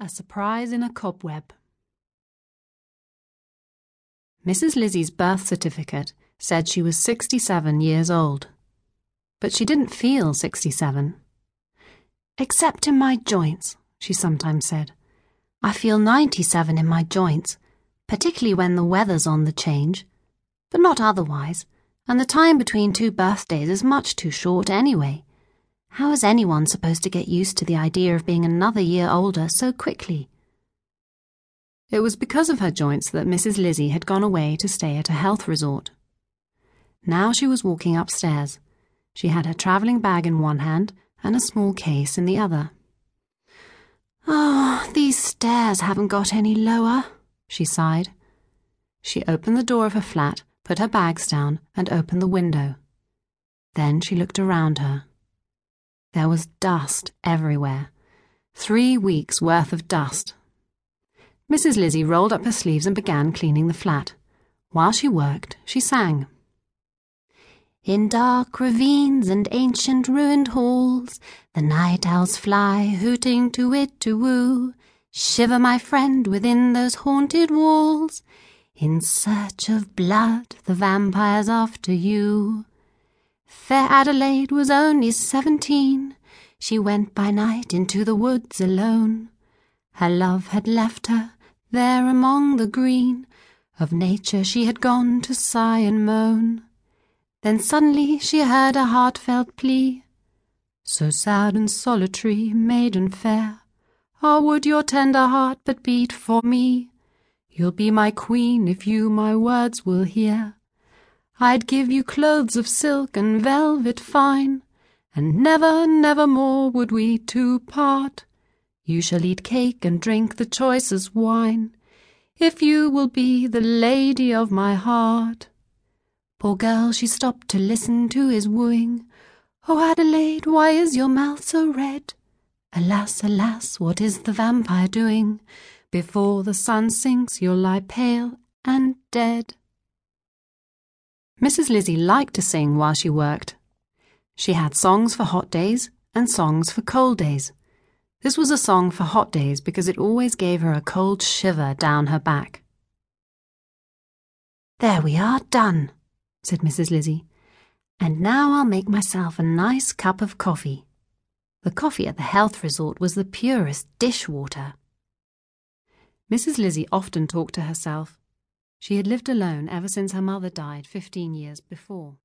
A surprise in a cobweb. Mrs. Lizzie's birth certificate said she was 67 years old. But she didn't feel 67. Except in my joints, she sometimes said. I feel 97 in my joints, particularly when the weather's on the change, but not otherwise, and the time between two birthdays is much too short anyway. How is anyone supposed to get used to the idea of being another year older so quickly? It was because of her joints that Mrs. Lizzie had gone away to stay at a health resort. Now she was walking upstairs. She had her travelling bag in one hand and a small case in the other. Oh, these stairs haven't got any lower, she sighed. She opened the door of her flat, put her bags down, and opened the window. Then she looked around her. There was dust everywhere. Three weeks' worth of dust. Mrs. Lizzie rolled up her sleeves and began cleaning the flat. While she worked, she sang. In dark ravines and ancient ruined halls, the night owls fly, hooting to it to woo. Shiver, my friend, within those haunted walls. In search of blood, the vampire's after you. Fair Adelaide was only seventeen. She went by night into the woods alone. Her love had left her there among the green. Of nature she had gone to sigh and moan. Then suddenly she heard a heartfelt plea. So sad and solitary, maiden fair, ah, would your tender heart but beat for me? You'll be my queen if you my words will hear. I'd give you clothes of silk and velvet fine, and never, never more would we two part. You shall eat cake and drink the choicest wine, if you will be the lady of my heart. Poor girl, she stopped to listen to his wooing. Oh, Adelaide, why is your mouth so red? Alas, alas, what is the vampire doing? Before the sun sinks, you'll lie pale and dead. Mrs. Lizzie liked to sing while she worked. She had songs for hot days and songs for cold days. This was a song for hot days because it always gave her a cold shiver down her back. There we are, done, said Mrs. Lizzie. And now I'll make myself a nice cup of coffee. The coffee at the health resort was the purest dishwater. Mrs. Lizzie often talked to herself. She had lived alone ever since her mother died fifteen years before.